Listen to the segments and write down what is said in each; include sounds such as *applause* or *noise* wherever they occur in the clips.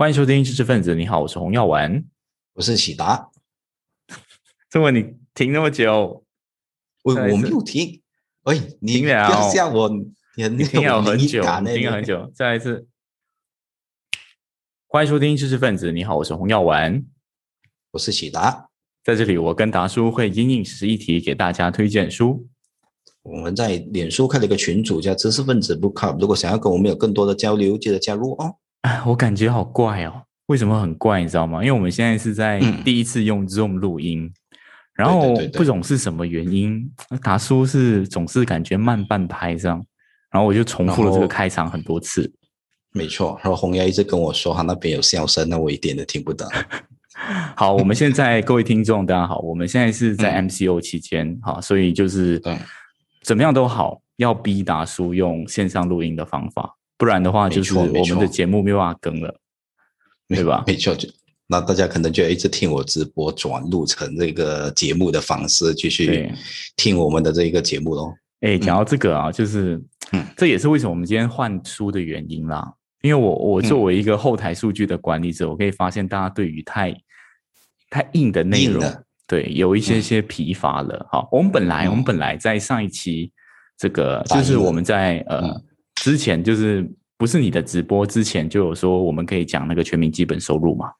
欢迎收听知识分子。你好，我是洪耀文，我是喜达。这么你停那么久，我我没有停。喂，你不要吓我，你你停了很久，停了很久。再来一次，欢迎收听知识分子。你好，我是洪耀文，我是喜达。在这里，我跟达叔会因应时议题给大家推荐书。我们在脸书开了一个群组，叫知识分子 Book Club。如果想要跟我们有更多的交流，记得加入哦。哎，我感觉好怪哦，为什么很怪？你知道吗？因为我们现在是在第一次用 Zoom 录音，然后不懂是什么原因，达叔是总是感觉慢半拍这样，然后我就重复了这个开场很多次。没错，然后红牙一直跟我说他那边有笑声，那我一点都听不到。*laughs* 好，我们现在各位听众大家好，我们现在是在 MCO 期间，哈，所以就是怎么样都好，要逼达叔用线上录音的方法。不然的话，就是我们的节目没办法更了，对吧？没错，就那大家可能就一直听我直播，转录成这个节目的方式，继续听我们的这一个节目喽。哎，讲到这个啊，就是，嗯，这也是为什么我们今天换书的原因啦。因为我我作为一个后台数据的管理者，我可以发现大家对于太太硬的内容，对，有一些些疲乏了。好，我们本来我们本来在上一期这个，就是我们在呃。之前就是不是你的直播之前就有说我们可以讲那个全民基本收入嘛，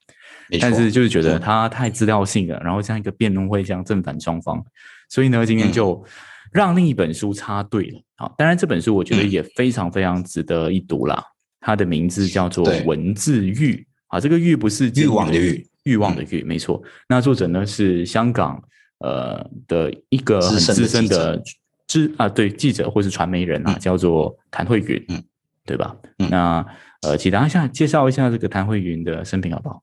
但是就是觉得它太资料性了，然后像一个辩论会这样正反双方，所以呢今天就让另一本书插队了。好，当然这本书我觉得也非常非常值得一读啦。它的名字叫做《文字狱》啊，这个欲不是欲望的欲，欲望的欲，没错。那作者呢是香港呃的一个很资深的。是啊，对记者或是传媒人啊，叫做谭慧云，嗯，对吧？那呃，请大家下介绍一下这个谭慧云的生平好不好？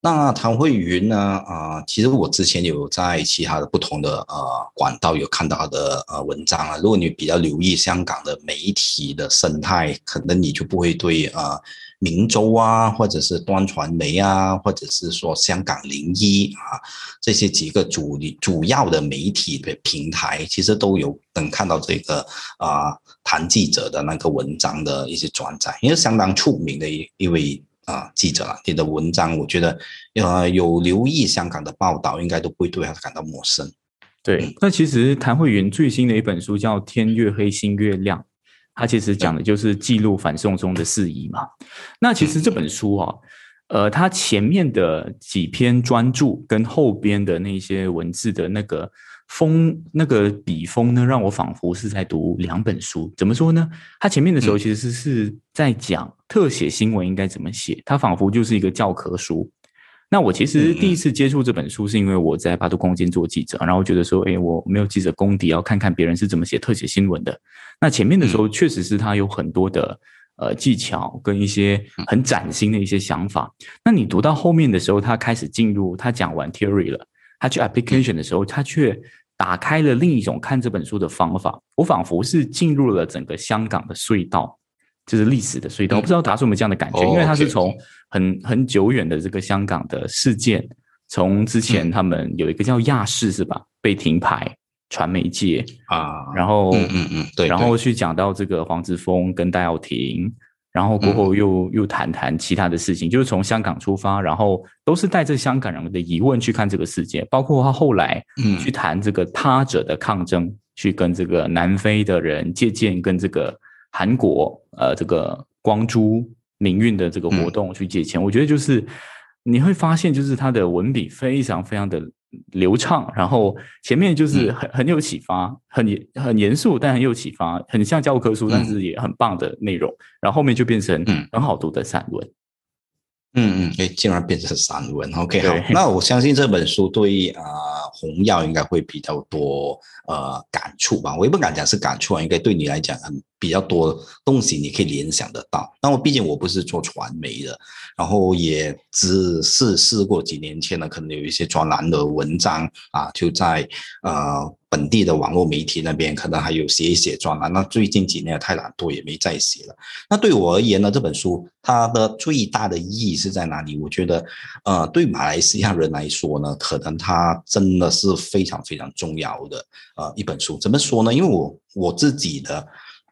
那谭慧云呢？啊，其实我之前有在其他的不同的呃管道有看到他的呃文章啊。如果你比较留意香港的媒体的生态，可能你就不会对啊。明州啊，或者是端传媒啊，或者是说香港零一啊，这些几个主主要的媒体的平台，其实都有能看到这个啊谭记者的那个文章的一些转载，因为相当出名的一一位啊记者了。你的文章，我觉得呃有留意香港的报道，应该都不会对他感到陌生。对，那其实谭慧云最新的一本书叫《天越黑，心越亮》。他其实讲的就是记录反送中的事宜嘛。那其实这本书啊，呃，它前面的几篇专著跟后边的那些文字的那个风、那个笔锋呢，让我仿佛是在读两本书。怎么说呢？他前面的时候其实是在讲特写新闻应该怎么写，它仿佛就是一个教科书。那我其实第一次接触这本书，是因为我在八度空间做记者，然后觉得说，哎，我没有记者功底，要看看别人是怎么写特写新闻的。那前面的时候，确实是他有很多的呃技巧跟一些很崭新的一些想法。那你读到后面的时候，他开始进入他讲完 theory 了，他去 application 的时候，他却打开了另一种看这本书的方法。我仿佛是进入了整个香港的隧道。就是历史的隧道，我不知道达叔有没有这样的感觉，因为他是从很很久远的这个香港的事件，从之前他们有一个叫亚视是吧，被停牌传媒界啊，然后嗯嗯嗯对，然后去讲到这个黄之锋跟戴耀廷，然后过后又又谈谈其他的事情，就是从香港出发，然后都是带着香港人的疑问去看这个世界，包括他后来嗯。去谈这个他者的抗争，去跟这个南非的人借鉴，跟这个。韩国呃，这个光珠民运的这个活动去借钱，我觉得就是你会发现，就是他的文笔非常非常的流畅，然后前面就是很很有启发，很很严肃，但很有启发，很像教科书，但是也很棒的内容，然后后面就变成很好读的散文。嗯嗯，哎，竟然变成散文，OK，好，那我相信这本书对啊红药应该会比较多呃感触吧，我也不敢讲是感触啊，应该对你来讲很。比较多东西你可以联想得到，那我毕竟我不是做传媒的，然后也只是试过几年前呢，可能有一些专栏的文章啊，就在呃本地的网络媒体那边，可能还有写一写专栏。那最近几年太懒惰，也没再写了。那对我而言呢，这本书它的最大的意义是在哪里？我觉得，呃，对马来西亚人来说呢，可能它真的是非常非常重要的呃一本书。怎么说呢？因为我我自己的。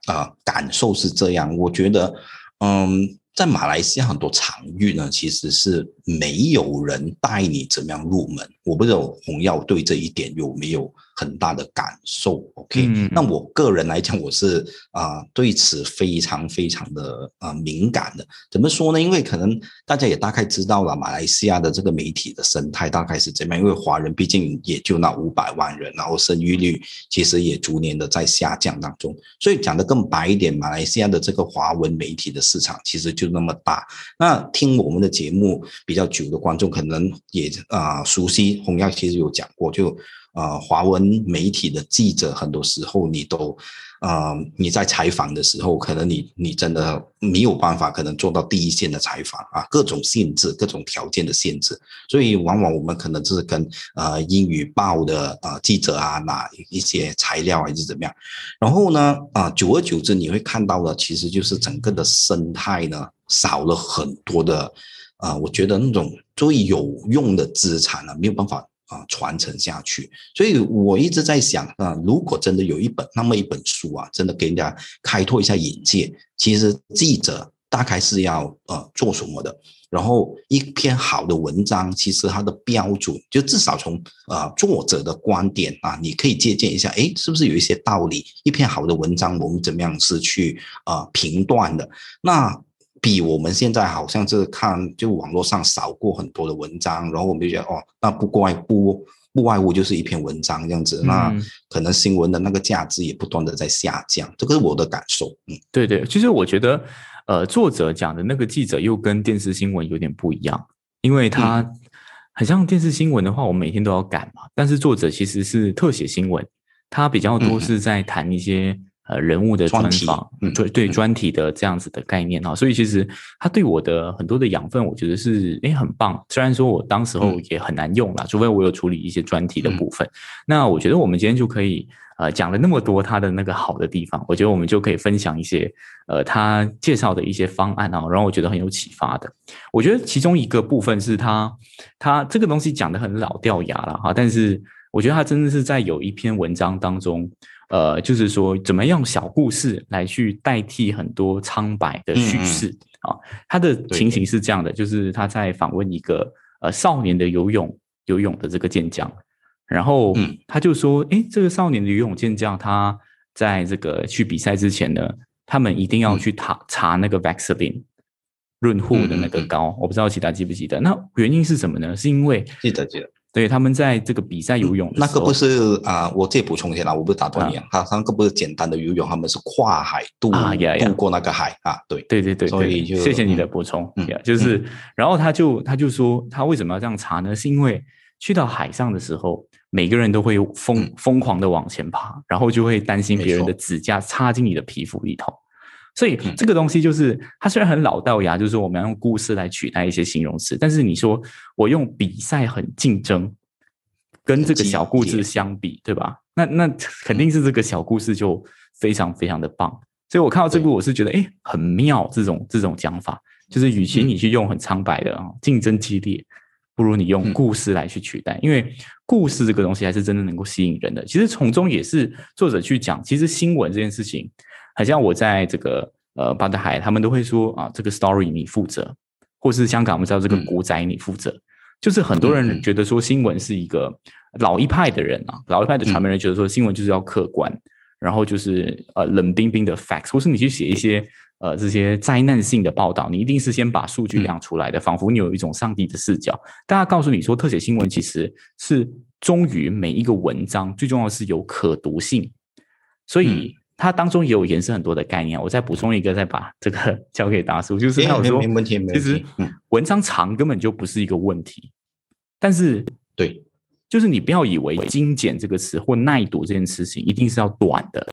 啊，感受是这样。我觉得，嗯，在马来西亚很多场域呢，其实是没有人带你怎么样入门。我不知道红耀对这一点有没有很大的感受？OK，那我个人来讲，我是啊对此非常非常的啊敏感的。怎么说呢？因为可能大家也大概知道了，马来西亚的这个媒体的生态大概是怎么样。因为华人毕竟也就那五百万人，然后生育率其实也逐年的在下降当中。所以讲的更白一点，马来西亚的这个华文媒体的市场其实就那么大。那听我们的节目比较久的观众，可能也啊熟悉。洪耀其实有讲过，就呃，华文媒体的记者，很多时候你都，呃，你在采访的时候，可能你你真的没有办法，可能做到第一线的采访啊，各种限制，各种条件的限制，所以往往我们可能就是跟呃英语报的呃记者啊拿一些材料还是怎么样，然后呢，啊，久而久之你会看到的，其实就是整个的生态呢少了很多的。啊，我觉得那种最有用的资产呢，没有办法啊传承下去，所以我一直在想啊，如果真的有一本那么一本书啊，真的给人家开拓一下眼界，其实记者大概是要呃做什么的？然后一篇好的文章，其实它的标准就至少从呃作者的观点啊，你可以借鉴一下，哎，是不是有一些道理？一篇好的文章，我们怎么样是去啊评断的？那。比我们现在好像是看就网络上少过很多的文章，然后我们就觉得哦，那不怪不不外乎就是一篇文章这样子，那可能新闻的那个价值也不断的在下降，这个是我的感受。嗯，对对，其实我觉得，呃，作者讲的那个记者又跟电视新闻有点不一样，因为他很像电视新闻的话，我每天都要赶嘛，但是作者其实是特写新闻，他比较多是在谈一些。呃，人物的专访，对对，专题的这样子的概念啊，所以其实他对我的很多的养分，我觉得是诶很棒。虽然说我当时候也很难用啦，除非我有处理一些专题的部分。那我觉得我们今天就可以呃讲了那么多他的那个好的地方，我觉得我们就可以分享一些呃他介绍的一些方案啊，然后我觉得很有启发的。我觉得其中一个部分是他他这个东西讲的很老掉牙了哈，但是我觉得他真的是在有一篇文章当中。呃，就是说，怎么样小故事来去代替很多苍白的叙事啊？他的情形是这样的，就是他在访问一个呃少年的游泳游泳的这个健将，然后他就说，哎，这个少年的游泳健将，他在这个去比赛之前呢，他们一定要去查查那个 Vaseline 润护的那个膏，我不知道其他记不记得？那原因是什么呢？是因为记得记得。对，他们在这个比赛游泳，那个不是啊，我再补充一下啦，我不是打断你啊，他那个不是简单的游泳，他们是跨海渡渡过那个海啊，对，对对对，所以就谢谢你的补充，嗯，就是，然后他就他就说，他为什么要这样查呢？是因为去到海上的时候，每个人都会疯疯狂的往前爬，然后就会担心别人的指甲插进你的皮肤里头。所以这个东西就是，它虽然很老道牙，就是说我们要用故事来取代一些形容词，但是你说我用比赛很竞争，跟这个小故事相比，对吧？那那肯定是这个小故事就非常非常的棒。所以我看到这部，我是觉得哎，很妙这种这种讲法，就是与其你去用很苍白的啊，竞争激烈，不如你用故事来去取代，因为故事这个东西还是真的能够吸引人的。其实从中也是作者去讲，其实新闻这件事情。好像我在这个呃巴德海，他们都会说啊，这个 story 你负责，或是香港我们知道这个古仔你负责，就是很多人觉得说新闻是一个老一派的人啊，老一派的传媒人觉得说新闻就是要客观，然后就是呃冷冰冰的 facts，或是你去写一些呃这些灾难性的报道，你一定是先把数据量出来的，仿佛你有一种上帝的视角。大家告诉你说，特写新闻其实是忠于每一个文章，最重要是有可读性，所以。它当中也有延伸很多的概念，我再补充一个，再把这个 *laughs* 交给达叔，就是他有说，其实文章长根本就不是一个问题，但是对，就是你不要以为精简这个词或耐读这件事情一定是要短的，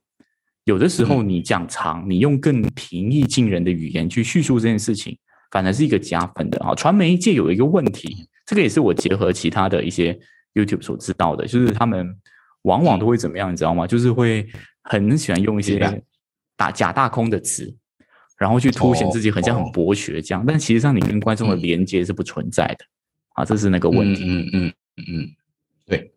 有的时候你讲长，你用更平易近人的语言去叙述这件事情，反而是一个加分的啊。传媒界有一个问题，这个也是我结合其他的一些 YouTube 所知道的，就是他们往往都会怎么样，你知道吗？就是会。很喜欢用一些打假大空的词，然后去凸显自己很像很博学这样，但其实上你跟观众的连接是不存在的啊，这是那个问题。嗯嗯嗯嗯，对，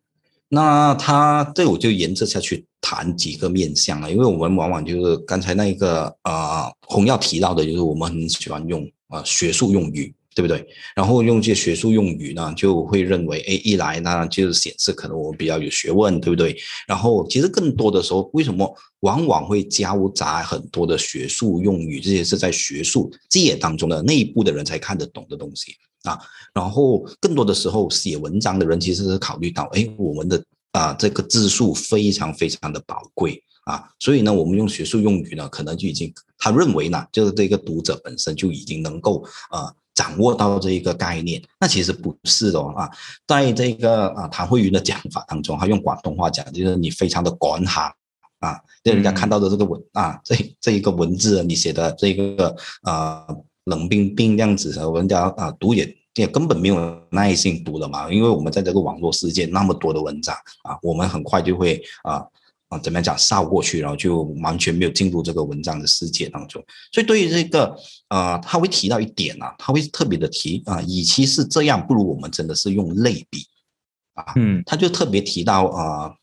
那他这我就沿着下去谈几个面向了，因为我们往往就是刚才那一个呃洪耀提到的，就是我们很喜欢用呃学术用语。对不对？然后用这些学术用语呢，就会认为，哎，一来呢就是显示可能我比较有学问，对不对？然后其实更多的时候，为什么往往会夹杂很多的学术用语？这些是在学术界当中的内部的人才看得懂的东西啊。然后更多的时候，写文章的人其实是考虑到，哎，我们的啊这个字数非常非常的宝贵啊，所以呢，我们用学术用语呢，可能就已经他认为呢，就是这个读者本身就已经能够啊。掌握到这一个概念，那其实不是的啊，在这个啊谭慧云的讲法当中，他用广东话讲，就是你非常的管哈啊，让人家看到的这个文啊，这这一个文字你写的这个啊冷冰冰样子，人家啊读也也根本没有耐心读了嘛，因为我们在这个网络世界那么多的文章啊，我们很快就会啊。怎么样讲扫过去，然后就完全没有进入这个文章的世界当中。所以对于这个呃，他会提到一点啊，他会特别的提啊，与其是这样，不如我们真的是用类比啊。嗯，他就特别提到啊，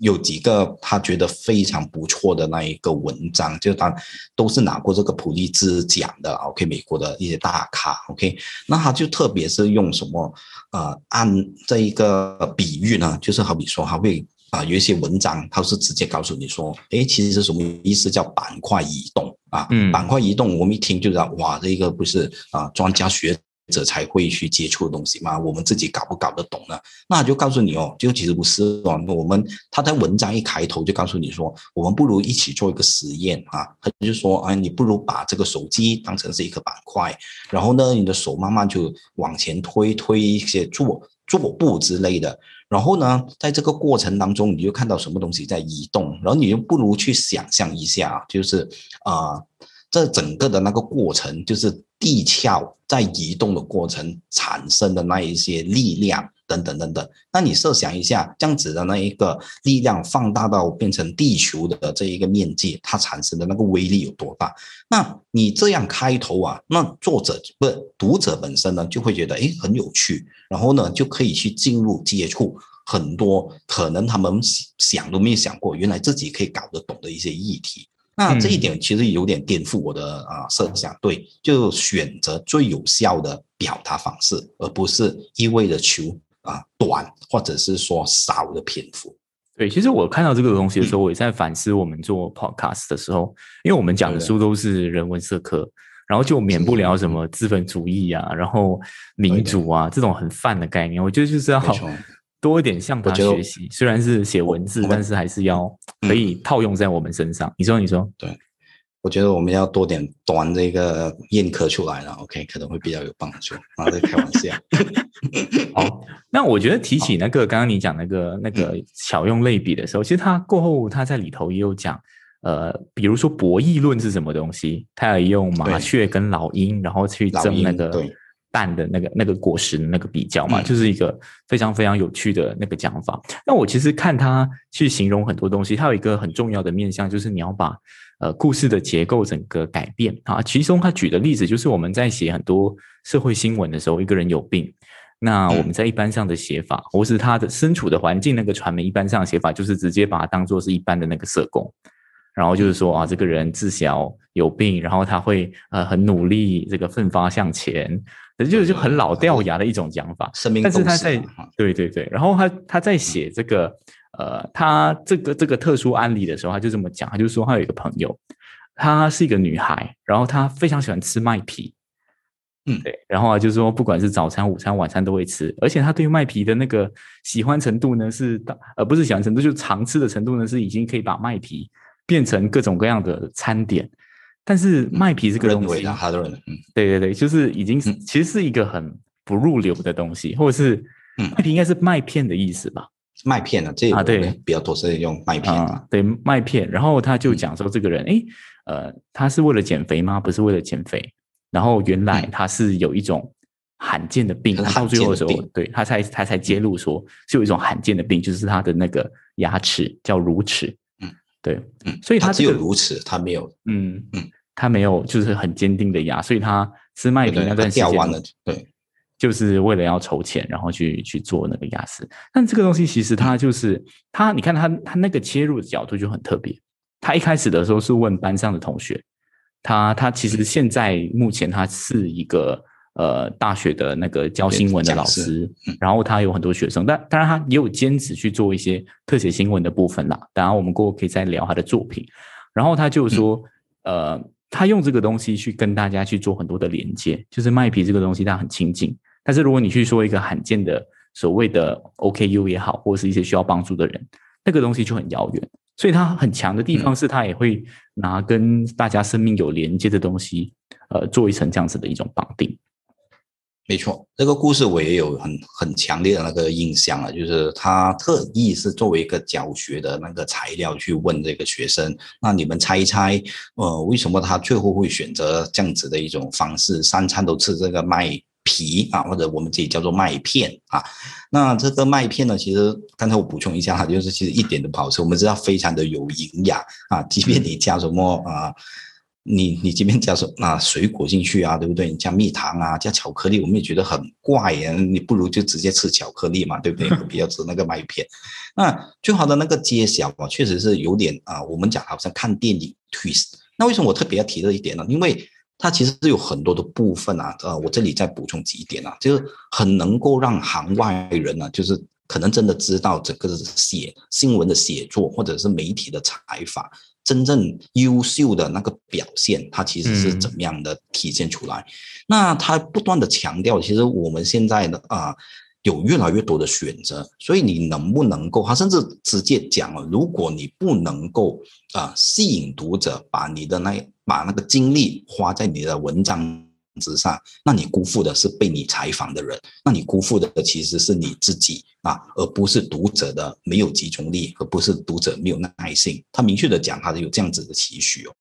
有几个他觉得非常不错的那一个文章，就当都是拿过这个普利兹奖的。OK，美国的一些大咖。OK，那他就特别是用什么呃，按这一个比喻呢，就是好比说他会。啊，有一些文章，它是直接告诉你说，哎，其实是什么意思？叫板块移动啊，板块移动，我们一听就知道，哇，这个不是啊，专家学者才会去接触的东西吗？我们自己搞不搞得懂呢？那就告诉你哦，就其实不是哦，我们他在文章一开头就告诉你说，我们不如一起做一个实验啊，他就说，哎，你不如把这个手机当成是一个板块，然后呢，你的手慢慢就往前推，推一些坐坐步之类的。然后呢，在这个过程当中，你就看到什么东西在移动，然后你就不如去想象一下，就是啊，这整个的那个过程，就是地壳在移动的过程产生的那一些力量。等等等等，那你设想一下，这样子的那一个力量放大到变成地球的这一个面积，它产生的那个威力有多大？那你这样开头啊，那作者不读者本身呢，就会觉得诶很有趣，然后呢就可以去进入接触很多可能他们想都没有想过，原来自己可以搞得懂的一些议题。那这一点其实有点颠覆我的啊设想，对，就选择最有效的表达方式，而不是一味的求。啊，短或者是说少的篇幅，对，其实我看到这个东西的时候，我也在反思我们做 podcast 的时候，因为我们讲的书都是人文社科，然后就免不了什么资本主义啊，然后民主啊这种很泛的概念，我觉得就是要 *laughs* 多一点向他学习，虽然是写文字，但是还是要可以套用在我们身上。你说，你说，对。我觉得我们要多点端这个宴客出来了，OK，可能会比较有帮助。啊，在开玩笑。*laughs* 好，那我觉得提起那个刚刚你讲那个那个巧用类比的时候，其实他过后他在里头也有讲，呃，比如说博弈论是什么东西，他也用麻雀跟老鹰，然后去争那个蛋的那个那个果实的那个比较嘛，就是一个非常非常有趣的那个讲法。那我其实看他去形容很多东西，他有一个很重要的面向，就是你要把。呃，故事的结构整个改变。啊，其中他举的例子就是我们在写很多社会新闻的时候，一个人有病，那我们在一般上的写法，或是他的身处的环境，那个传媒一般上的写法，就是直接把它当做是一般的那个社工，然后就是说啊，这个人自小有病，然后他会呃很努力，这个奋发向前，就就很老掉牙的一种讲法。但是他在对对对，然后他他在写这个。呃，他这个这个特殊案例的时候，他就这么讲，他就说他有一个朋友，她是一个女孩，然后她非常喜欢吃麦皮，嗯，对，然后啊，就是说不管是早餐、午餐、晚餐都会吃，而且她对麦皮的那个喜欢程度呢，是到呃不是喜欢程度，就是常吃的程度呢，是已经可以把麦皮变成各种各样的餐点。但是麦皮这个东西，嗯，对对对，就是已经其实是一个很不入流的东西，或者是麦皮应该是麦片的意思吧。麦片呢？这啊对，比较多是用麦片啊，对麦片。然后他就讲说，这个人，哎，呃，他是为了减肥吗？不是为了减肥。然后原来他是有一种罕见的病，到最后的时候，对他才他才揭露说，是有一种罕见的病，就是他的那个牙齿叫乳齿。嗯，对，嗯，所以他只有乳齿，他没有，嗯嗯，他没有就是很坚定的牙，所以他吃麦片那段时间，对。就是为了要筹钱，然后去去做那个雅思。但这个东西其实它就是它，你看它它那个切入的角度就很特别。他一开始的时候是问班上的同学，他他其实现在目前他是一个呃大学的那个教新闻的老师，然后他有很多学生，但当然他也有兼职去做一些特写新闻的部分啦。当然我们过后可以再聊他的作品。然后他就说，呃，他用这个东西去跟大家去做很多的连接，就是麦皮这个东西它很亲近。但是如果你去说一个罕见的所谓的 OKU 也好，或者是一些需要帮助的人，那个东西就很遥远。所以它很强的地方是，它也会拿跟大家生命有连接的东西，呃，做一层这样子的一种绑定。没错，这个故事我也有很很强烈的那个印象啊，就是他特意是作为一个教学的那个材料去问这个学生，那你们猜一猜，呃，为什么他最后会选择这样子的一种方式，三餐都吃这个麦？皮啊，或者我们自己叫做麦片啊。那这个麦片呢，其实刚才我补充一下哈，就是其实一点都不好吃。我们知道非常的有营养啊，即便你加什么啊，你你这边加什啊水果进去啊，对不对？你加蜜糖啊，加巧克力，我们也觉得很怪呀。你不如就直接吃巧克力嘛，对不对？*laughs* 不要吃那个麦片。那最好的那个揭晓啊，确实是有点啊，我们讲好像看电影 twist。那为什么我特别要提这一点呢？因为它其实是有很多的部分啊，呃，我这里再补充几点啊，就是很能够让行外人呢，就是可能真的知道整个写新闻的写作或者是媒体的采访，真正优秀的那个表现，它其实是怎么样的体现出来？那他不断的强调，其实我们现在的啊。有越来越多的选择，所以你能不能够？他甚至直接讲了，如果你不能够啊吸引读者，把你的那把那个精力花在你的文章之上，那你辜负的是被你采访的人，那你辜负的其实是你自己啊，而不是读者的没有集中力，而不是读者没有耐性。他明确的讲，他是有这样子的期许哦。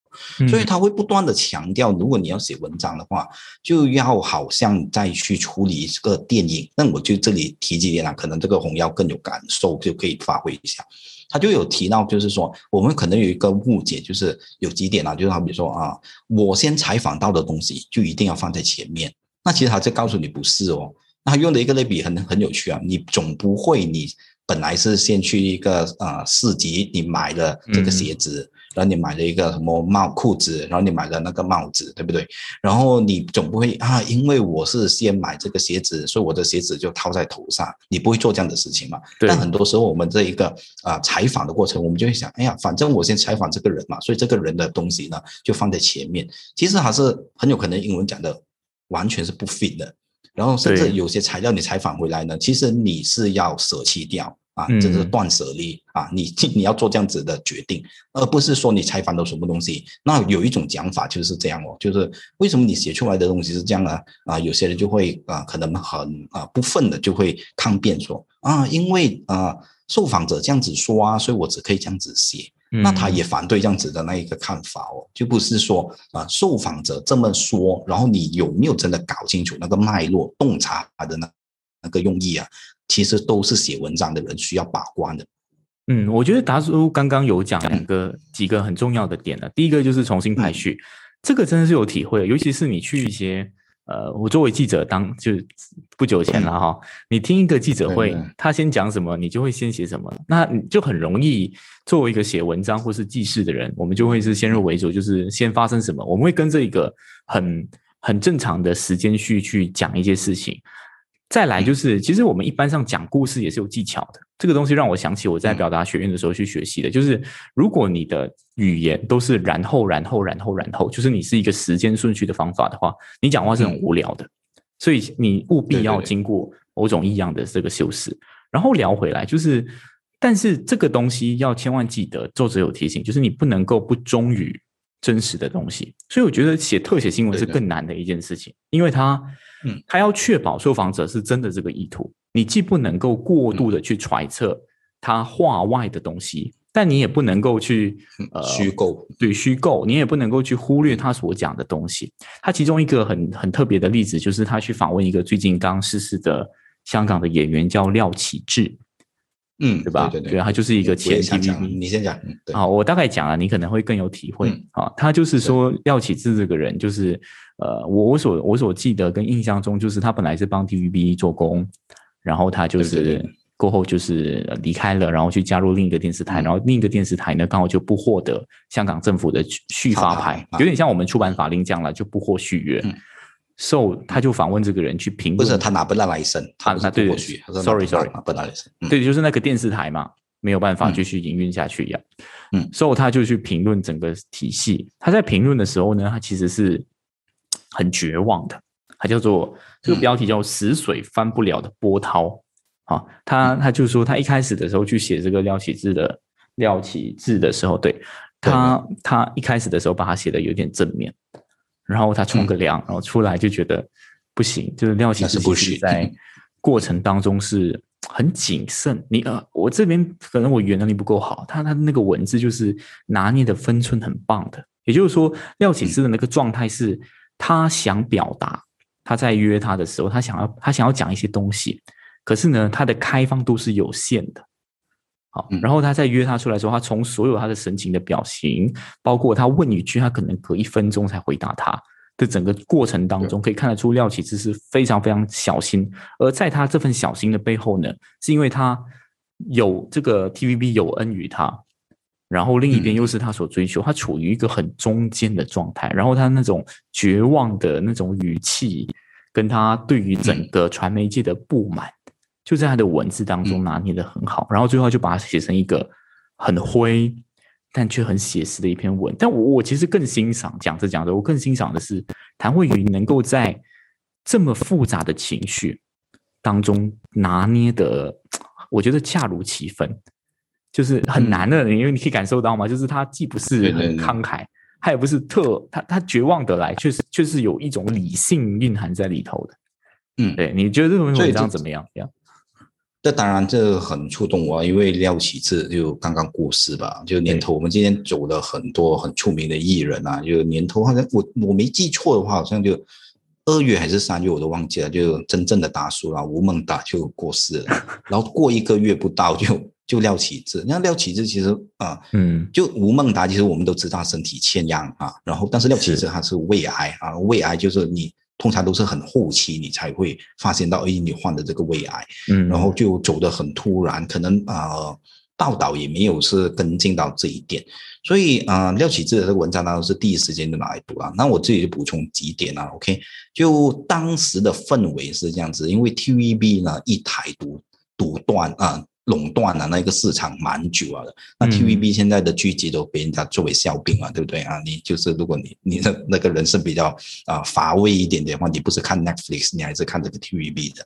所以他会不断的强调，如果你要写文章的话，就要好像再去处理一个电影。那我就这里提几点啊，可能这个红药更有感受，就可以发挥一下。他就有提到，就是说我们可能有一个误解，就是有几点啊，就是好比说啊，我先采访到的东西就一定要放在前面。那其实他在告诉你不是哦。那他用的一个类比很很有趣啊，你总不会你本来是先去一个呃市集，你买了这个鞋子。然后你买了一个什么帽裤子，然后你买了那个帽子，对不对？然后你总不会啊，因为我是先买这个鞋子，所以我的鞋子就套在头上。你不会做这样的事情嘛？但很多时候我们这一个啊采访的过程，我们就会想，哎呀，反正我先采访这个人嘛，所以这个人的东西呢就放在前面。其实还是很有可能英文讲的完全是不 fit 的。然后甚至有些材料你采访回来呢，其实你是要舍弃掉。啊，这是断舍离啊！你你要做这样子的决定，而不是说你采访到什么东西。那有一种讲法就是这样哦，就是为什么你写出来的东西是这样呢？啊，有些人就会啊，可能很啊不忿的就会抗辩说啊，因为啊受访者这样子说啊，所以我只可以这样子写。那他也反对这样子的那一个看法哦，就不是说啊受访者这么说，然后你有没有真的搞清楚那个脉络、洞察他的那那个用意啊？其实都是写文章的人需要把关的。嗯，我觉得达叔刚刚有讲两个几个很重要的点了。第一个就是重新排序，这个真的是有体会，尤其是你去一些呃，我作为记者当就不久前了哈，你听一个记者会，他先讲什么，你就会先写什么，那你就很容易作为一个写文章或是记事的人，我们就会是先入为主，就是先发生什么，我们会跟着一个很很正常的时间序去讲一些事情。再来就是，其实我们一般上讲故事也是有技巧的。这个东西让我想起我在表达学院的时候去学习的，就是如果你的语言都是然后然后然后然后，就是你是一个时间顺序的方法的话，你讲话是很无聊的。所以你务必要经过某种异样的这个修饰，然后聊回来。就是，但是这个东西要千万记得，作者有提醒，就是你不能够不忠于真实的东西。所以我觉得写特写新闻是更难的一件事情，因为它。嗯，他要确保受访者是真的这个意图，你既不能够过度的去揣测他话外的东西，但你也不能够去呃虚构，对虚构，你也不能够去忽略他所讲的东西。他其中一个很很特别的例子，就是他去访问一个最近刚逝世的香港的演员，叫廖启智。嗯，对吧？对对，他就是一个前 TVB。你先讲，好，我大概讲了，你可能会更有体会啊。他就是说廖启智这个人，就是呃，我我所我所记得跟印象中，就是他本来是帮 TVB 做工，然后他就是过后就是离开了，然后去加入另一个电视台，然后另一个电视台呢刚好就不获得香港政府的续发牌，有点像我们出版法令这样了，就不获续约。So 他就访问这个人去评论，不是他拿不到来生，他他对对，sorry sorry，拿不到来生，对，就是那个电视台嘛，没有办法继续营运下去呀。嗯，so 他就去评论整个体系。他在评论的时候呢，他其实是很绝望的。他叫做这个标题叫“死水翻不了的波涛”。啊，他他就说他一开始的时候去写这个廖启智的廖启智的时候，对他他一开始的时候把他写的有点正面。然后他冲个凉，然后出来就觉得不行，就是廖启智其实在过程当中是很谨慎。你呃，我这边可能我语言能力不够好，他他那个文字就是拿捏的分寸很棒的。也就是说，廖启智的那个状态是，他想表达，他在约他的时候，他想要他想要讲一些东西，可是呢，他的开放度是有限的。好，然后他再约他出来时候，他从所有他的神情的表情，包括他问一句，他可能隔一分钟才回答他的整个过程当中，可以看得出廖启智是非常非常小心。而在他这份小心的背后呢，是因为他有这个 TVB 有恩于他，然后另一边又是他所追求，他处于一个很中间的状态，然后他那种绝望的那种语气，跟他对于整个传媒界的不满。就在他的文字当中拿捏的很好，然后最后就把它写成一个很灰但却很写实的一篇文。但我我其实更欣赏讲着讲着，我更欣赏的是谭慧云能够在这么复杂的情绪当中拿捏的，我觉得恰如其分，就是很难的，因为你可以感受到嘛，就是他既不是很慷慨，他也不是特他他绝望的来，确实确实有一种理性蕴含在里头的。嗯，对，你觉得这种文章怎么样？样？这当然这很触动我，因为廖启智就刚刚过世吧，就年头我们今天走了很多很出名的艺人啊，就年头好像我我没记错的话，好像就二月还是三月我都忘记了，就真正的大叔了吴孟达就过世了，*laughs* 然后过一个月不到就就廖启智，那廖启智其实啊，嗯，就吴孟达其实我们都知道身体欠恙啊，然后但是廖启智他是胃癌啊，胃癌就是你。通常都是很后期，你才会发现到，哎，你患的这个胃癌，嗯，然后就走得很突然，可能啊，报道也没有是跟进到这一点，所以啊，廖启智的这个文章当中是第一时间就拿来读了。那我自己就补充几点啊，OK，就当时的氛围是这样子，因为 TVB 呢一台独独断啊。垄断了那个市场蛮久了的，那 TVB 现在的剧集都被人家作为笑柄了，对不对啊？你就是如果你你的那个人是比较啊乏味一点点的话，你不是看 Netflix，你还是看这个 TVB 的。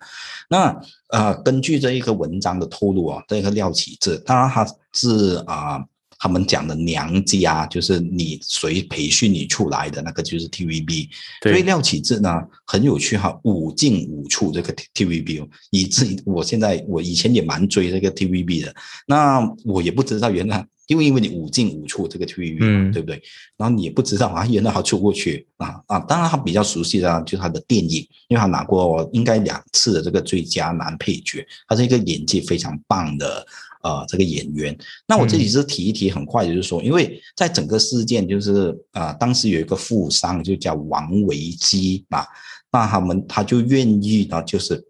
那呃，根据这一个文章的透露啊，这个廖启智，当然他是啊。他们讲的娘家就是你谁培训你出来的那个就是 TVB，所以廖启智呢很有趣哈，五进五出这个 TVB 哦，以至于我现在我以前也蛮追这个 TVB 的，那我也不知道原来因为因为你五进五出这个 TVB 嘛，对不对？然后你也不知道啊，原来他出过去啊啊，当然他比较熟悉的就是他的电影，因为他拿过应该两次的这个最佳男配角，他是一个演技非常棒的。呃，这个演员，那我这里是提一提，很快就是说，因为在整个事件，就是呃，当时有一个富商就叫王维基啊，那他们他就愿意呢，就是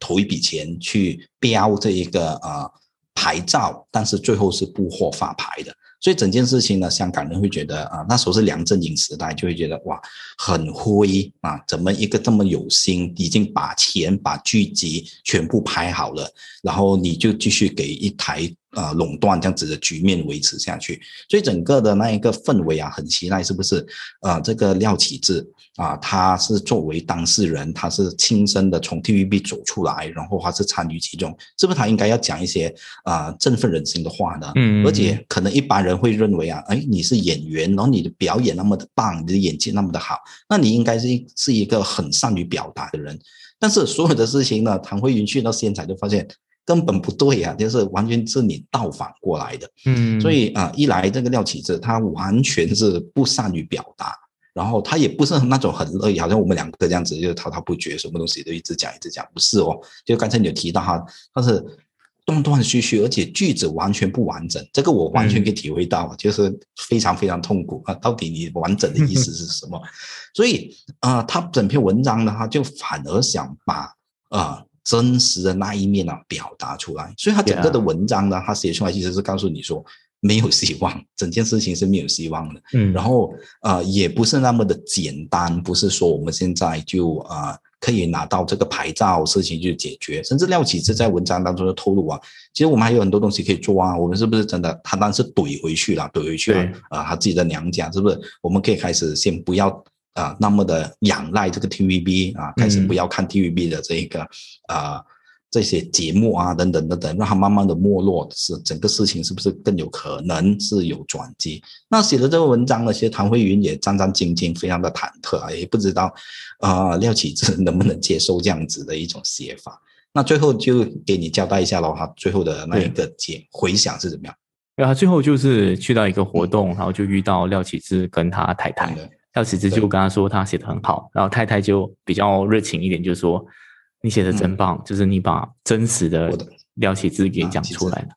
投一笔钱去标这一个呃牌照，但是最后是不获发牌的。所以整件事情呢，香港人会觉得啊，那时候是梁振英时代，就会觉得哇，很灰啊，怎么一个这么有心，已经把钱把剧集全部拍好了，然后你就继续给一台。啊，垄断这样子的局面维持下去，所以整个的那一个氛围啊，很期待是不是？啊，这个廖启智啊，他是作为当事人，他是亲身的从 TVB 走出来，然后他是参与其中，是不是他应该要讲一些啊振奋人心的话呢？嗯，而且可能一般人会认为啊，哎，你是演员，然后你的表演那么的棒，你的演技那么的好，那你应该是是一个很善于表达的人。但是所有的事情呢，唐慧云去到现场就发现。根本不对呀，就是完全是你倒反过来的。嗯，所以啊，一来这个廖启智他完全是不善于表达，然后他也不是那种很乐意，好像我们两个这样子，就滔滔不绝，什么东西都一直讲一直讲，不是哦。就刚才你有提到哈，他是断断续续，而且句子完全不完整，这个我完全可以体会到，就是非常非常痛苦啊！到底你完整的意思是什么？所以啊，他整篇文章呢，他就反而想把啊真实的那一面呢表达出来，所以他整个的文章呢，他写出来其实是告诉你说没有希望，整件事情是没有希望的。嗯，然后呃，也不是那么的简单，不是说我们现在就啊。可以拿到这个牌照，事情就解决。甚至廖启智在文章当中就透露啊，其实我们还有很多东西可以做啊。我们是不是真的？他当时怼回去了，怼回去了啊！他自己的娘家是不是？我们可以开始先不要啊，那么的仰赖这个 TVB 啊，开始不要看 TVB 的这一个啊。这些节目啊，等等等等，让它慢慢的没落，是整个事情是不是更有可能是有转机？那写的这个文章呢，其实谭慧云也战战兢兢，非常的忐忑啊，也不知道啊廖启智 *laughs* 能不能接受这样子的一种写法。那最后就给你交代一下喽，哈，最后的那一个结回想是怎么样？对啊，最后就是去到一个活动，然后就遇到廖启智跟他太太，廖启智就跟他说他写的很好，然后太太就比较热情一点，就说。你写的真棒，就是你把真实的廖启智给讲出来了。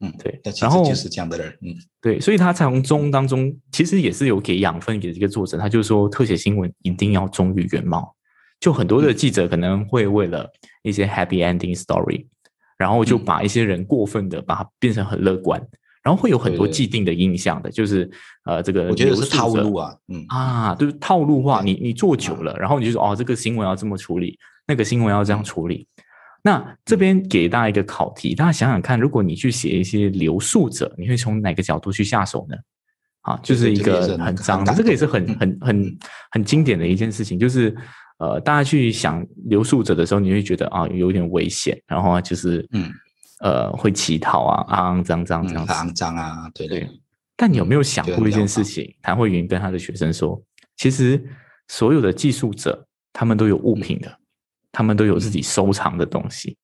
嗯，对，然后就是这样的人，嗯，对，所以他从中当中其实也是有给养分给这个作者，他就说特写新闻一定要忠于原貌。就很多的记者可能会为了一些 happy ending story，然后就把一些人过分的把它变成很乐观，然后会有很多既定的印象的，就是呃这个我觉得是套路啊，嗯。啊，就是套路化，你你做久了，然后你就说哦这个新闻要这么处理。那个新闻要这样处理，那这边给大家一个考题，大家想想看，如果你去写一些留宿者，你会从哪个角度去下手呢？啊，就是一个很脏，这个也是很很很很经典的一件事情，就是呃，大家去想留宿者的时候，你会觉得啊有点危险，然后就是嗯呃会乞讨啊，肮肮脏脏这样子，肮脏啊，对对。但你有没有想过一件事情？谭慧云跟他的学生说，其实所有的寄宿者他们都有物品的。他们都有自己收藏的东西，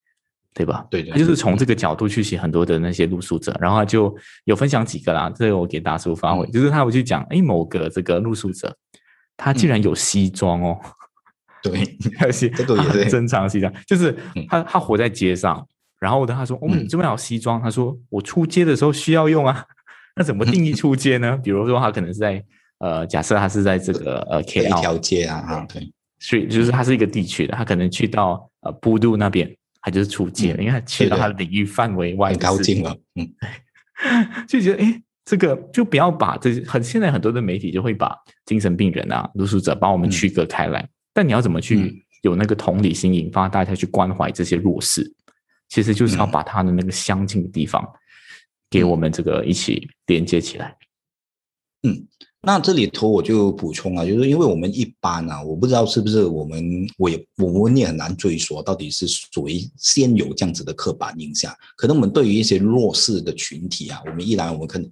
对吧？对，他就是从这个角度去写很多的那些露宿者，然后他就有分享几个啦。这个我给大叔发挥，就是他会去讲，哎，某个这个露宿者，他竟然有西装哦，对，*laughs* 而且这个也是珍藏西装，就是他他活在街上，然后呢，他说，哦，你这么有西装，他说我出街的时候需要用啊，*laughs* 那怎么定义出街呢？比如说他可能是在呃，假设他是在这个呃 K 一条街啊，啊，对。所以就是他是一个地区的，他可能去到呃布杜那边，他就是出街了，因为他去到他的领域范围外，高进了，嗯，*laughs* 就觉得哎，这个就不要把这很现在很多的媒体就会把精神病人啊、露宿者把我们区隔开来，但你要怎么去有那个同理心，引发大家去关怀这些弱势，其实就是要把它的那个相近的地方给我们这个一起连接起来，嗯。那这里头我就补充啊，就是因为我们一般啊，我不知道是不是我们，我也我们也很难追溯到底是属于先有这样子的刻板印象。可能我们对于一些弱势的群体啊，我们一来我们可能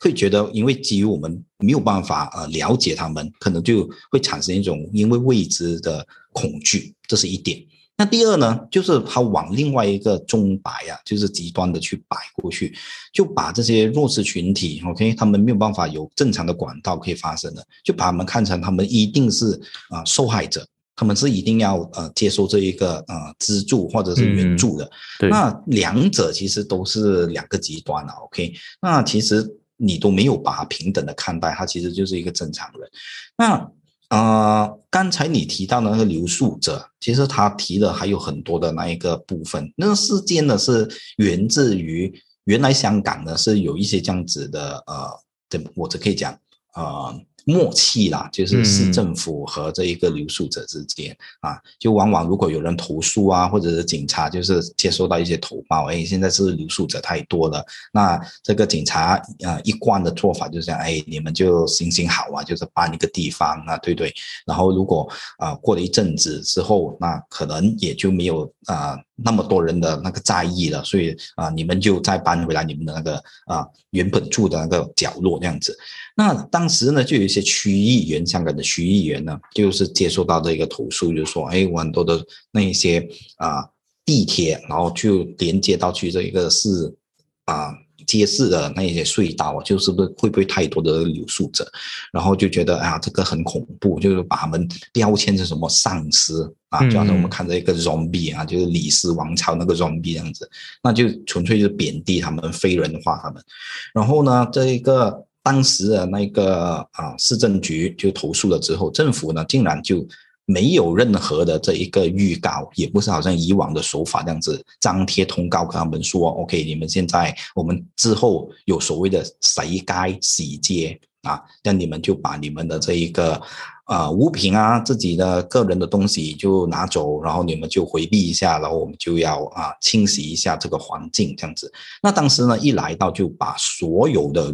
会觉得，因为基于我们没有办法呃了解他们，可能就会产生一种因为未知的恐惧，这是一点。那第二呢，就是他往另外一个中摆啊，就是极端的去摆过去，就把这些弱势群体，OK，他们没有办法有正常的管道可以发生的，就把他们看成他们一定是啊受害者，他们是一定要呃接受这一个呃资助或者是援助的。那两者其实都是两个极端了，OK，那其实你都没有把他平等的看待，他其实就是一个正常人。那啊，刚才你提到的那个留宿者，其实他提的还有很多的那一个部分。那个事件呢，是源自于原来香港呢是有一些这样子的，呃，这我只可以讲，呃。默契啦，就是市政府和这一个留宿者之间啊，就往往如果有人投诉啊，或者是警察就是接收到一些投报，哎，现在是留宿者太多了，那这个警察啊一贯的做法就是这样，哎，你们就行行好啊，就是搬一个地方啊，对不对？然后如果啊过了一阵子之后，那可能也就没有啊。那么多人的那个在意了，所以啊，你们就再搬回来你们的那个啊原本住的那个角落这样子。那当时呢，就有一些区议员，香港的区议员呢，就是接收到这个投诉，就是说，哎，很多的那一些啊地铁，然后就连接到去这一个市啊。街市的那些隧道，就是不是会不会太多的留宿者，然后就觉得啊，这个很恐怖，就是把他们标签成什么丧尸啊，就好像我们看到一个 zombie 啊，就是李斯王朝那个 zombie 这样子，那就纯粹就是贬低他们、非人化他们。然后呢，这一个当时的那个啊市政局就投诉了之后，政府呢竟然就。没有任何的这一个预告，也不是好像以往的手法这样子张贴通告跟他们说，OK，你们现在我们之后有所谓的谁该洗街啊，那你们就把你们的这一个呃物品啊，自己的个人的东西就拿走，然后你们就回避一下，然后我们就要啊清洗一下这个环境这样子。那当时呢一来到就把所有的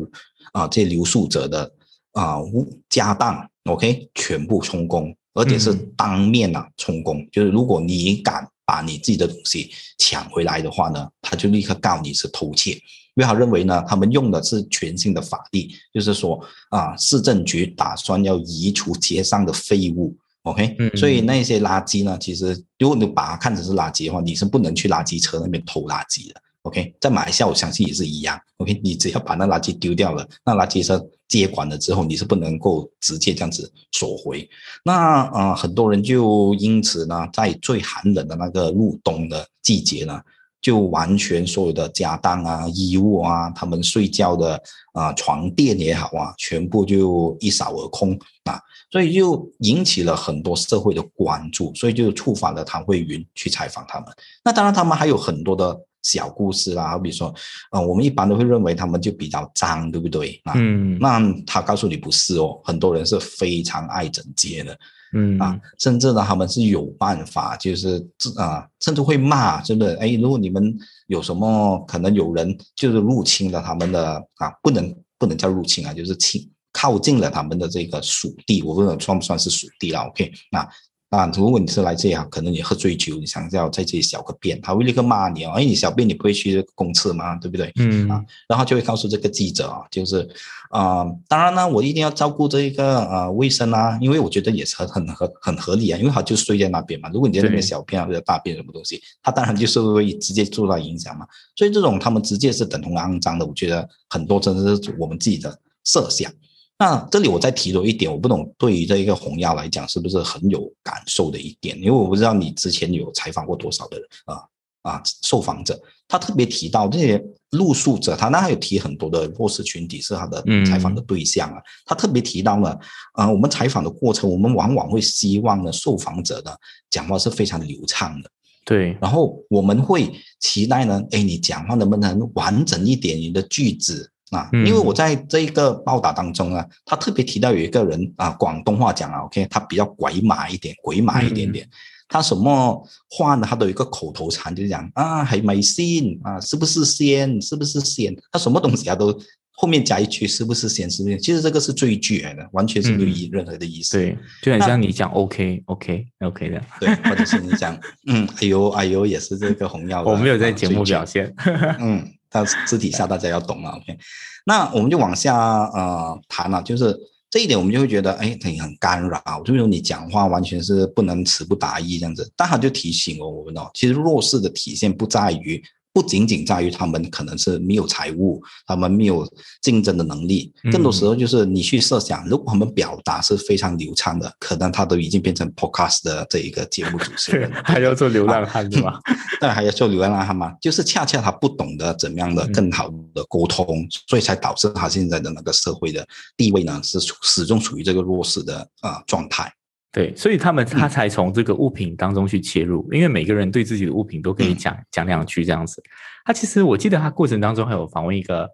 啊这些留宿者的啊屋家当 OK 全部充公。而且是当面啊充公，就是如果你敢把你自己的东西抢回来的话呢，他就立刻告你是偷窃，因为他认为呢，他们用的是全新的法律，就是说啊，市政局打算要移除街上的废物，OK，所以那些垃圾呢，其实如果你把它看成是垃圾的话，你是不能去垃圾车那边偷垃圾的。OK，在马来西亚我相信也是一样。OK，你只要把那垃圾丢掉了，那垃圾车接管了之后，你是不能够直接这样子索回。那啊，很多人就因此呢，在最寒冷的那个入冬的季节呢，就完全所有的家当啊、衣物啊、他们睡觉的啊床垫也好啊，全部就一扫而空啊，所以就引起了很多社会的关注，所以就触发了唐慧云去采访他们。那当然，他们还有很多的。小故事啦，好比说，啊，我们一般都会认为他们就比较脏，对不对？嗯，那他告诉你不是哦，很多人是非常爱整洁的，嗯啊，甚至呢，他们是有办法，就是啊，甚至会骂，真的，哎，如果你们有什么可能有人就是入侵了他们的啊，不能不能叫入侵啊，就是侵靠近了他们的这个属地，我不知道算不算是属地了，OK，那。啊，如果你是来这样，可能你喝醉酒，你想要在这里小个便，他会立刻骂你哦。哎，你小便你不会去公厕吗？对不对？嗯啊，然后就会告诉这个记者啊，就是啊，当然呢，我一定要照顾这一个呃卫生啊，因为我觉得也是很很合很合理啊，因为他就睡在那边嘛。如果你在那边小便或者大便什么东西，他当然就是会直接受到影响嘛。所以这种他们直接是等同肮脏的，我觉得很多真的是我们自己的设想。那这里我再提多一点，我不懂对于这一个红药来讲是不是很有感受的一点，因为我不知道你之前有采访过多少的人啊啊受访者，他特别提到这些露宿者，他那还有提很多的弱势群体是他的采访的对象啊，他特别提到了啊，我们采访的过程，我们往往会希望呢受访者呢讲话是非常流畅的，对，然后我们会期待呢，哎，你讲话能不能完整一点，你的句子。啊，因为我在这一个报道当中啊，他特别提到有一个人啊，广东话讲啊，OK，他比较鬼马一点，鬼马一点点。他什么话呢？他都有一个口头禅，就是讲啊，还没信啊，是不是先？是不是先？他什么东西啊，都后面加一句是不是先？是不是？其实这个是最句来的，完全是没有任何的意思。对，就很像你讲 OK，OK，OK 的。对，或者是你讲嗯，哎呦，哎呦，也是这个红药。我没有在节目表现。*laughs* 嗯。但私底下大家要懂了，OK？那我们就往下呃谈了，就是这一点我们就会觉得，哎，你很干扰，就是说你讲话完全是不能词不达意这样子。但他就提醒我们哦，其实弱势的体现不在于。不仅仅在于他们可能是没有财务，他们没有竞争的能力，更多时候就是你去设想，如果他们表达是非常流畅的，可能他都已经变成 podcast 的这一个节目主持人，*laughs* 还要做流浪汉是吗？*laughs* 对，还要做流浪汉吗？就是恰恰他不懂得怎么样的更好的沟通，所以才导致他现在的那个社会的地位呢，是始终处于这个弱势的啊状态。对，所以他们他才从这个物品当中去切入，因为每个人对自己的物品都可以讲讲两句这样子。他其实我记得他过程当中还有访问一个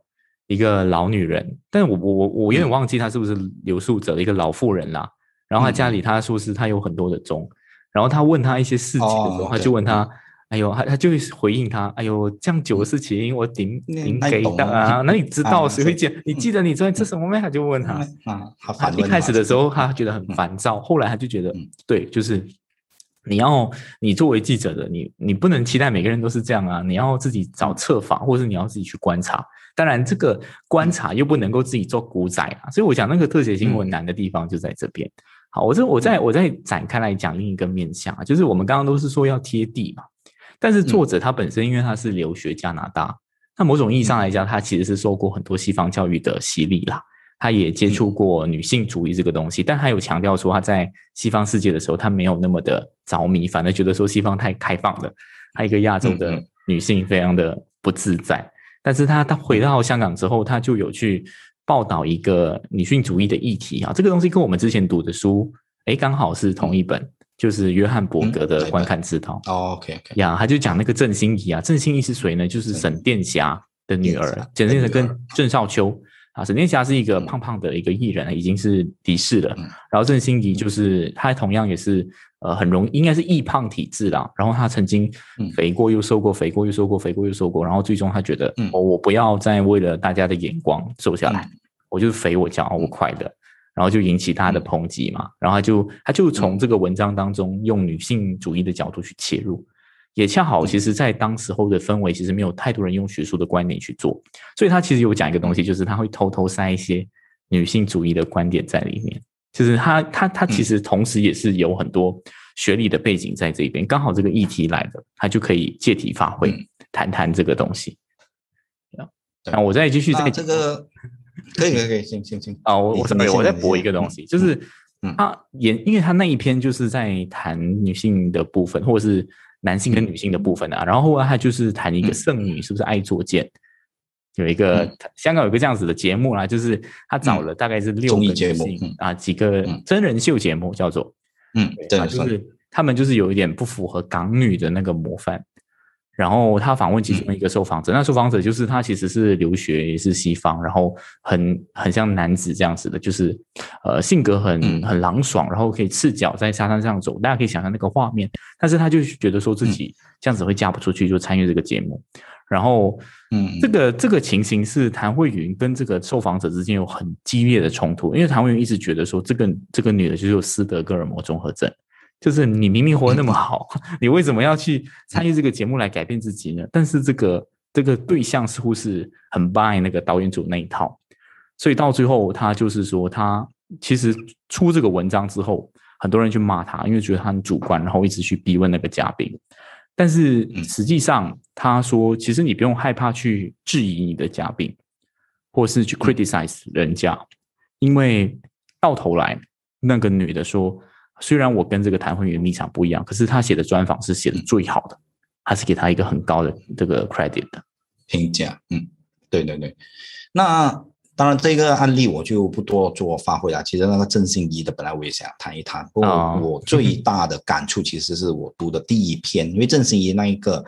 一个老女人，但是我我我我有点忘记她是不是留宿者的一个老妇人啦。然后他家里他说是他有很多的钟，然后他问他一些事情的时候，他就问他。哎呦，他他就会回应他，哎呦，这样久的事情我顶顶给的啊，那你知道谁会讲？你记得你昨天吃什么没？他就问他啊，他一开始的时候他觉得很烦躁，后来他就觉得，对，就是你要你作为记者的，你你不能期待每个人都是这样啊，你要自己找策访，或者是你要自己去观察。当然，这个观察又不能够自己做古仔啊，所以我讲那个特写新闻难的地方就在这边。好，我这我再我再展开来讲另一个面向啊，就是我们刚刚都是说要贴地嘛。但是作者他本身，因为他是留学加拿大，那某种意义上来讲，他其实是受过很多西方教育的洗礼啦。他也接触过女性主义这个东西，但他有强调说他在西方世界的时候，他没有那么的着迷，反而觉得说西方太开放了，他一个亚洲的女性非常的不自在。但是他他回到香港之后，他就有去报道一个女性主义的议题啊，这个东西跟我们之前读的书，哎，刚好是同一本，就是约翰伯格的《观看之道》。哦，OK OK，呀，他就讲那个郑欣宜啊，郑欣宜是谁呢？就是沈殿霞的女儿，简直是跟郑少秋。啊，沈殿霞是一个胖胖的一个艺人，已经是离世了。然后郑欣宜就是她，同样也是呃很容易，应该是易胖体质啦。然后她曾经肥过又瘦过，肥过又瘦过，肥过又瘦过。然后最终她觉得，我我不要再为了大家的眼光瘦下来，我就肥我骄傲我快乐。然后就引起他的抨击嘛。然后他就他就从这个文章当中用女性主义的角度去切入。也恰好，其实，在当时候的氛围，其实没有太多人用学术的观点去做，所以他其实有讲一个东西，就是他会偷偷塞一些女性主义的观点在里面。就是他他他其实同时也是有很多学历的背景在这边，刚好这个议题来了，他就可以借题发挥，谈谈这个东西。那我再继续再这个，*laughs* 可以可以可以，行行行。啊，我我准备我再补一个东西，就是他演，因为他那一篇就是在谈女性的部分，或者是。男性跟女性的部分啊，然后后来他就是谈一个剩女是不是爱作贱，有一个香港有个这样子的节目啦，就是他找了大概是六个女性啊，几个真人秀节目叫做，嗯，对，就是他们就是有一点不符合港女的那个模范。然后他访问其中一个受访者，那受访者就是他其实是留学也是西方，然后很很像男子这样子的，就是呃性格很很朗爽，然后可以赤脚在沙滩上走，大家可以想象那个画面。但是他就觉得说自己这样子会嫁不出去，就参与这个节目。然后，嗯，这个这个情形是谭慧云跟这个受访者之间有很激烈的冲突，因为谭慧云一直觉得说这个这个女的就是有斯德哥尔摩综合症。就是你明明活得那么 *laughs* 好，你为什么要去参与这个节目来改变自己呢？但是这个这个对象似乎是很 buy 那个导演组那一套，所以到最后他就是说，他其实出这个文章之后，很多人去骂他，因为觉得他很主观，然后一直去逼问那个嘉宾。但是实际上他说，其实你不用害怕去质疑你的嘉宾，或是去 criticize 人家，因为到头来那个女的说。虽然我跟这个谭慧云立场不一样，可是他写的专访是写的最好的，还是给他一个很高的这个 credit 的评价。嗯，对对对。那当然这个案例我就不多做发挥了。其实那个郑信怡的，本来我也想谈一谈。不过我最大的感触其实是我读的第一篇，因为郑信怡那一个，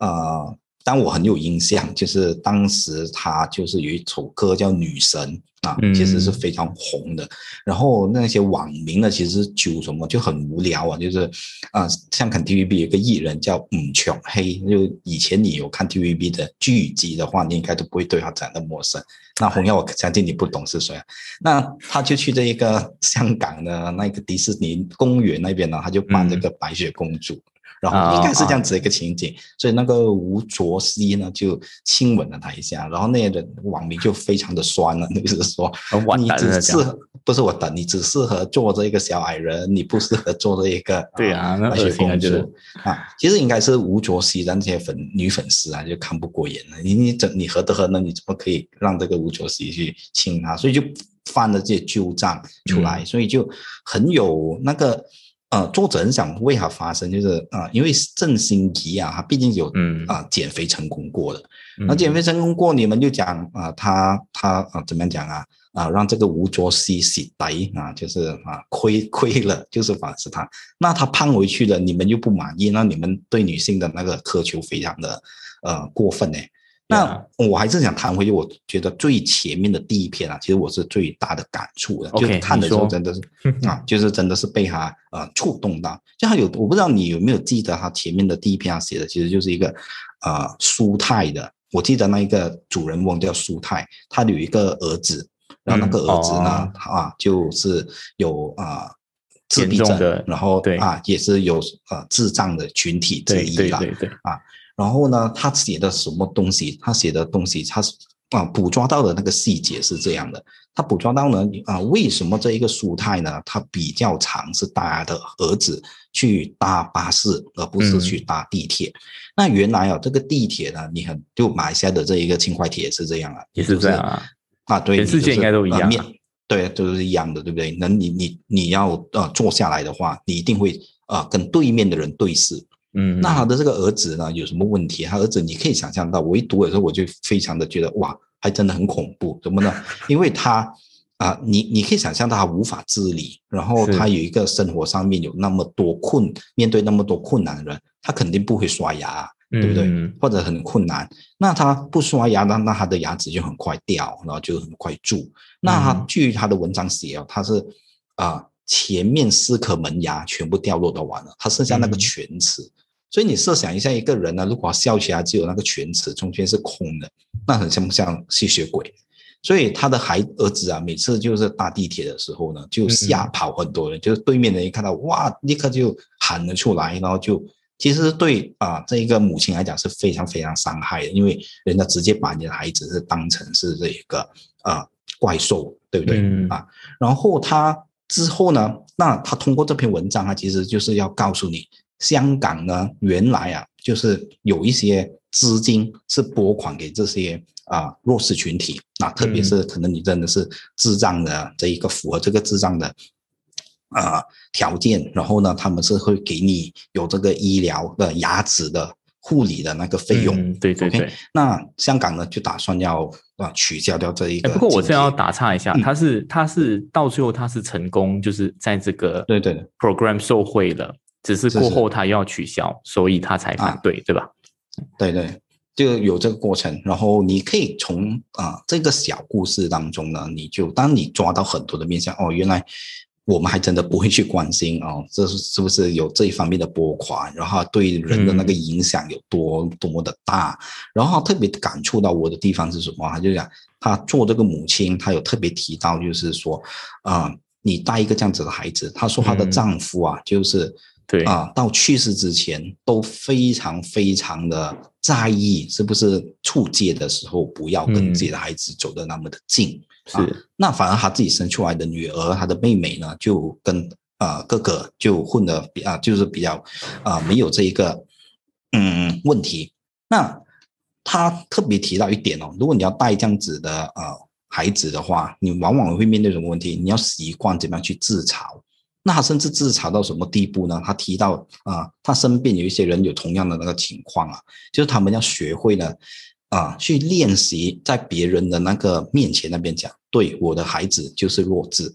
呃。但我很有印象，就是当时他就是有一首歌叫《女神》啊，其实是非常红的。然后那些网民呢，其实就什么就很无聊啊，就是啊，像看 TVB 有个艺人叫吴琼黑，就以前你有看 TVB 的剧集的话，你应该都不会对他讲的陌生。那红耀，我相信你不懂是谁。啊那他就去这一个香港的那个迪士尼公园那边呢，他就扮这个白雪公主。然后应该是这样子一个情景，所以那个吴卓羲呢就亲吻了他一下，然后那个网民就非常的酸了，*laughs* 就是说你只适合不是我等，你只适合做这一个小矮人，你不适合做这一个对啊，那些公主啊，其实应该是吴卓羲让这些粉女粉丝啊就看不过眼了，你你怎你何德何能，你怎么可以让这个吴卓羲去亲他？所以就犯了这些旧账出来，所以就很有那个。呃，作者很想为他发声，就是啊，因为郑欣宜啊，他毕竟有嗯。啊减肥成功过的，那减肥成功过，你们就讲啊，他他啊怎么样讲啊啊，让这个吴卓羲洗白啊，就是啊亏亏了，就是反思他，那他胖回去了，你们又不满意，那你们对女性的那个苛求非常的呃过分呢。那我还是想谈回去，我觉得最前面的第一篇啊，其实我是最大的感触的，就是看的时候真的是 *laughs* 啊，就是真的是被他呃触动到。就他有，我不知道你有没有记得他前面的第一篇他写的，其实就是一个呃苏泰的，我记得那一个主人翁叫苏泰，他有一个儿子，然后那个儿子呢啊就是有啊自闭症，然后对啊也是有呃智障的群体之一了，对对对。啊。然后呢，他写的什么东西？他写的东西，他是啊捕捉到的那个细节是这样的，他捕捉到呢啊为什么这一个舒泰呢，他比较长是搭的儿子去搭巴士，而不是去搭地铁。那原来啊这个地铁呢，你很就马来西亚的这一个轻快铁是这样啊，也是这样啊，啊对，全世界应该都一样。对，都是一样的，对不对？那你你你要呃坐下来的话，你一定会啊跟对面的人对视。嗯，那他的这个儿子呢有什么问题？他儿子你可以想象到，我一读的时候我就非常的觉得哇，还真的很恐怖。怎么呢？*laughs* 因为他啊，你你可以想象到他无法自理，然后他有一个生活上面有那么多困，面对那么多困难的人，他肯定不会刷牙。对不对？或者很困难，那他不刷牙，那那他的牙齿就很快掉，然后就很快蛀。那他据他的文章写哦，他是啊前面四颗门牙全部掉落都完了，他剩下那个全齿。所以你设想一下，一个人呢，如果笑起来只有那个全齿，中间是空的，那很像不像吸血鬼？所以他的孩儿子啊，每次就是搭地铁的时候呢，就吓跑很多人，就是对面的人一看到哇，立刻就喊了出来，然后就。其实对啊，这一个母亲来讲是非常非常伤害的，因为人家直接把你的孩子是当成是这一个啊怪兽，对不对啊？然后他之后呢，那他通过这篇文章，他其实就是要告诉你，香港呢原来啊就是有一些资金是拨款给这些啊弱势群体，那特别是可能你真的是智障的这一个符合这个智障的。啊，条件，然后呢，他们是会给你有这个医疗的牙齿的护理的那个费用，对对对。那香港呢，就打算要啊取消掉这一个。不过我这要打岔一下，他是他是到最后他是成功，就是在这个对对 program 受贿了，只是过后他要取消，所以他才反对，对吧？对对，就有这个过程。然后你可以从啊这个小故事当中呢，你就当你抓到很多的面向，哦，原来。我们还真的不会去关心哦，这是是不是有这一方面的拨款，然后对人的那个影响有多多么的大？然后特别感触到我的地方是什么？他就讲他做这个母亲，他有特别提到，就是说啊，你带一个这样子的孩子，她说她的丈夫啊，就是对啊，到去世之前都非常非常的在意，是不是出界的时候不要跟自己的孩子走得那么的近。是，那反而他自己生出来的女儿，他的妹妹呢，就跟啊哥哥就混的比啊，就是比较啊没有这一个嗯问题。那他特别提到一点哦，如果你要带这样子的呃孩子的话，你往往会面对什么问题？你要习惯怎么样去自嘲。那他甚至自嘲到什么地步呢？他提到啊，他身边有一些人有同样的那个情况啊，就是他们要学会呢。啊，去练习在别人的那个面前那边讲，对我的孩子就是弱智，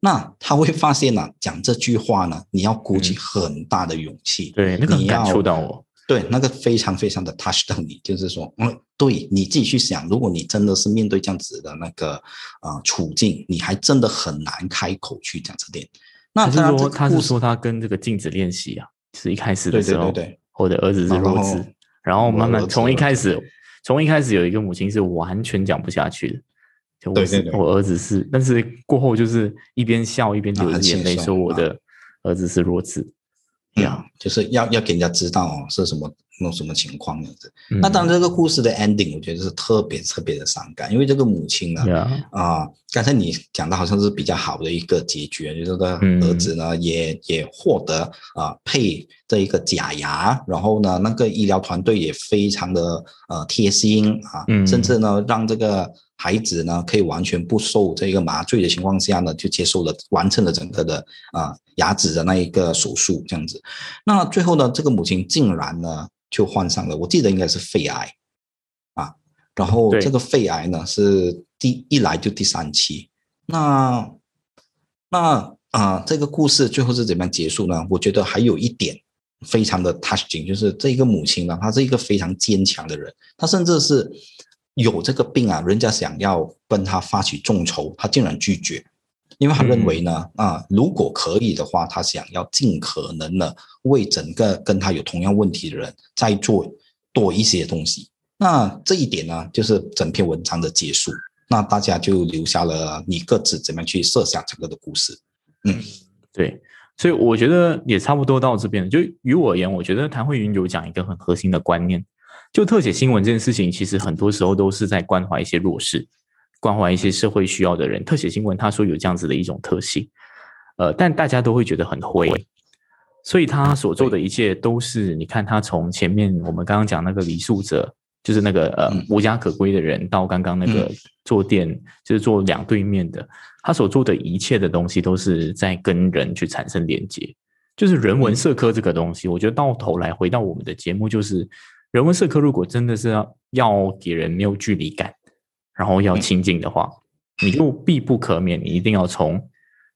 那他会发现呢，讲这句话呢，你要鼓起很大的勇气，对，那个感触到我，对，那个非常非常的 touch 到你，就是说，嗯，对你自己去想，如果你真的是面对这样子的那个啊处境，你还真的很难开口去讲这点。那是说，他是说他跟这个镜子练习啊，是一开始的时候，对对对，我的儿子是弱智，然后慢慢从一开始。从一开始有一个母亲是完全讲不下去的，就我是我儿子是，但是过后就是一边笑一边流着眼泪说我的儿子是弱智，呀，就是要要给人家知道是什么那种什么情况样子。那当然这个故事的 ending 我觉得是特别特别的伤感，因为这个母亲呢，啊，刚才你讲的好像是比较好的一个结局，就是这个儿子呢也也获得啊配。这一个假牙，然后呢，那个医疗团队也非常的呃贴心啊，甚至呢让这个孩子呢可以完全不受这个麻醉的情况下呢，就接受了完成了整个的啊牙齿的那一个手术这样子。那最后呢，这个母亲竟然呢就患上了，我记得应该是肺癌啊，然后这个肺癌呢是第一来就第三期，那那啊这个故事最后是怎么样结束呢？我觉得还有一点。非常的 touching，就是这一个母亲呢，她是一个非常坚强的人，她甚至是有这个病啊，人家想要跟他发起众筹，他竟然拒绝，因为他认为呢，啊，如果可以的话，他想要尽可能的为整个跟他有同样问题的人再做多一些东西。那这一点呢，就是整篇文章的结束。那大家就留下了你各自怎么样去设想整个的故事。嗯，对。所以我觉得也差不多到这边。就于我而言，我觉得谭慧云有讲一个很核心的观念，就特写新闻这件事情，其实很多时候都是在关怀一些弱势，关怀一些社会需要的人。特写新闻他说有这样子的一种特性，呃，但大家都会觉得很灰，所以他所做的一切都是，你看他从前面我们刚刚讲那个李素哲，就是那个呃无家可归的人，到刚刚那个坐店，就是坐两对面的，他所做的一切的东西都是在跟人去产生连接。就是人文社科这个东西，我觉得到头来回到我们的节目，就是人文社科如果真的是要要给人没有距离感，然后要亲近的话，你就必不可免，你一定要从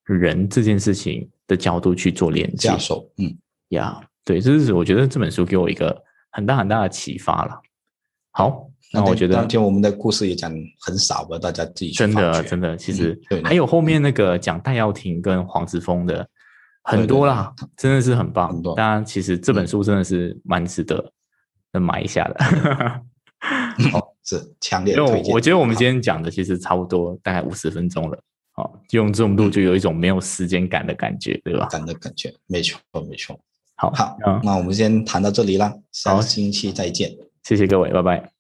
人这件事情的角度去做连接。嗯，呀，对，这是我觉得这本书给我一个很大很大的启发了。好，那我觉得今天我们的故事也讲很少吧，大家自己真的真的，其实还有后面那个讲戴耀廷跟黄子峰的。很多啦，真的是很棒。当然，其实这本书真的是蛮值得买一下的。*laughs* 哦，是强烈推荐。我觉得我们今天讲的其实差不多，大概五十分钟了。好，用这种度就有一种没有时间感的感觉，对吧？感的感觉，没错，没错。好，好，那我们先谈到这里啦，下星期再见。谢谢各位，拜拜。